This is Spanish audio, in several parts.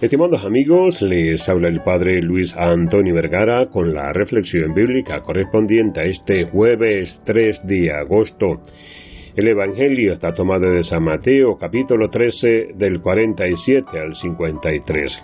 Estimados amigos, les habla el Padre Luis Antonio Vergara con la reflexión bíblica correspondiente a este jueves 3 de agosto. El Evangelio está tomado de San Mateo capítulo 13 del 47 al 53.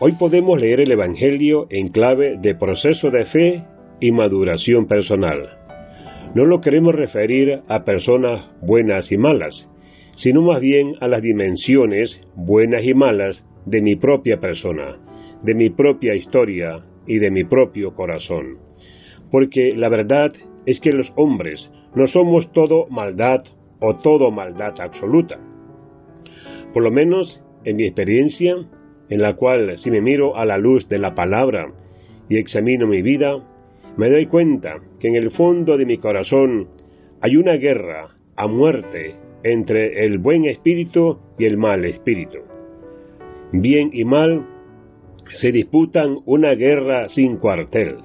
Hoy podemos leer el Evangelio en clave de proceso de fe y maduración personal. No lo queremos referir a personas buenas y malas, sino más bien a las dimensiones buenas y malas de mi propia persona, de mi propia historia y de mi propio corazón. Porque la verdad es que los hombres no somos todo maldad o todo maldad absoluta. Por lo menos en mi experiencia, en la cual si me miro a la luz de la palabra y examino mi vida, me doy cuenta que en el fondo de mi corazón hay una guerra a muerte entre el buen espíritu y el mal espíritu. Bien y mal se disputan una guerra sin cuartel,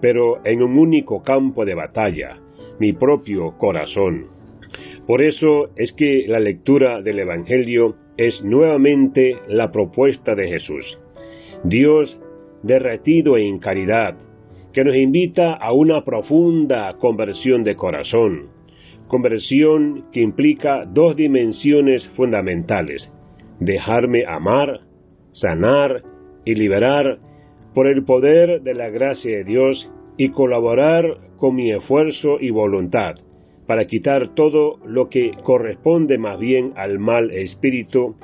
pero en un único campo de batalla, mi propio corazón. Por eso es que la lectura del Evangelio es nuevamente la propuesta de Jesús. Dios derretido en caridad, que nos invita a una profunda conversión de corazón, conversión que implica dos dimensiones fundamentales, dejarme amar, sanar y liberar por el poder de la gracia de Dios y colaborar con mi esfuerzo y voluntad para quitar todo lo que corresponde más bien al mal espíritu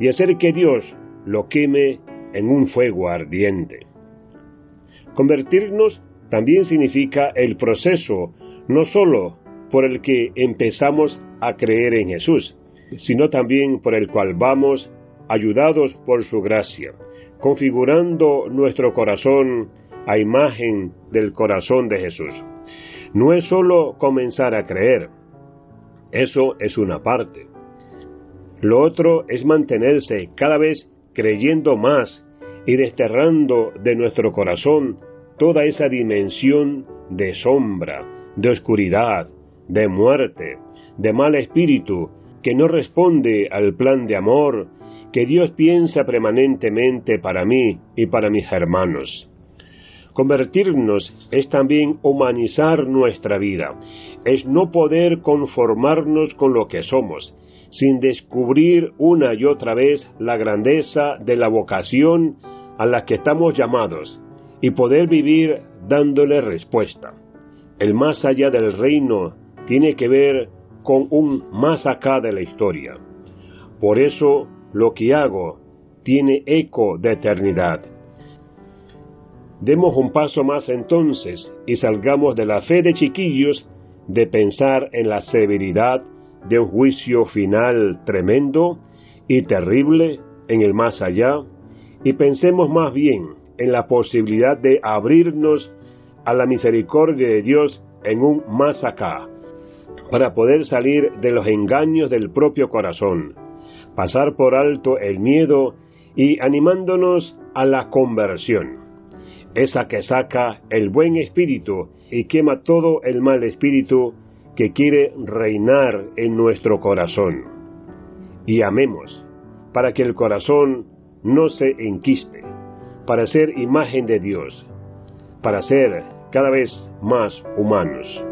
y hacer que Dios lo queme en un fuego ardiente. Convertirnos también significa el proceso no sólo por el que empezamos a creer en Jesús, sino también por el cual vamos, ayudados por su gracia, configurando nuestro corazón a imagen del corazón de Jesús. No es solo comenzar a creer, eso es una parte. Lo otro es mantenerse cada vez creyendo más y desterrando de nuestro corazón toda esa dimensión de sombra, de oscuridad, de muerte, de mal espíritu que no responde al plan de amor que Dios piensa permanentemente para mí y para mis hermanos. Convertirnos es también humanizar nuestra vida, es no poder conformarnos con lo que somos, sin descubrir una y otra vez la grandeza de la vocación a la que estamos llamados y poder vivir dándole respuesta. El más allá del reino tiene que ver con un más acá de la historia. Por eso lo que hago tiene eco de eternidad. Demos un paso más entonces y salgamos de la fe de chiquillos de pensar en la severidad de un juicio final tremendo y terrible en el más allá y pensemos más bien en la posibilidad de abrirnos a la misericordia de Dios en un más acá, para poder salir de los engaños del propio corazón, pasar por alto el miedo y animándonos a la conversión, esa que saca el buen espíritu y quema todo el mal espíritu que quiere reinar en nuestro corazón. Y amemos, para que el corazón no se enquiste, para ser imagen de Dios, para ser cada vez más humanos.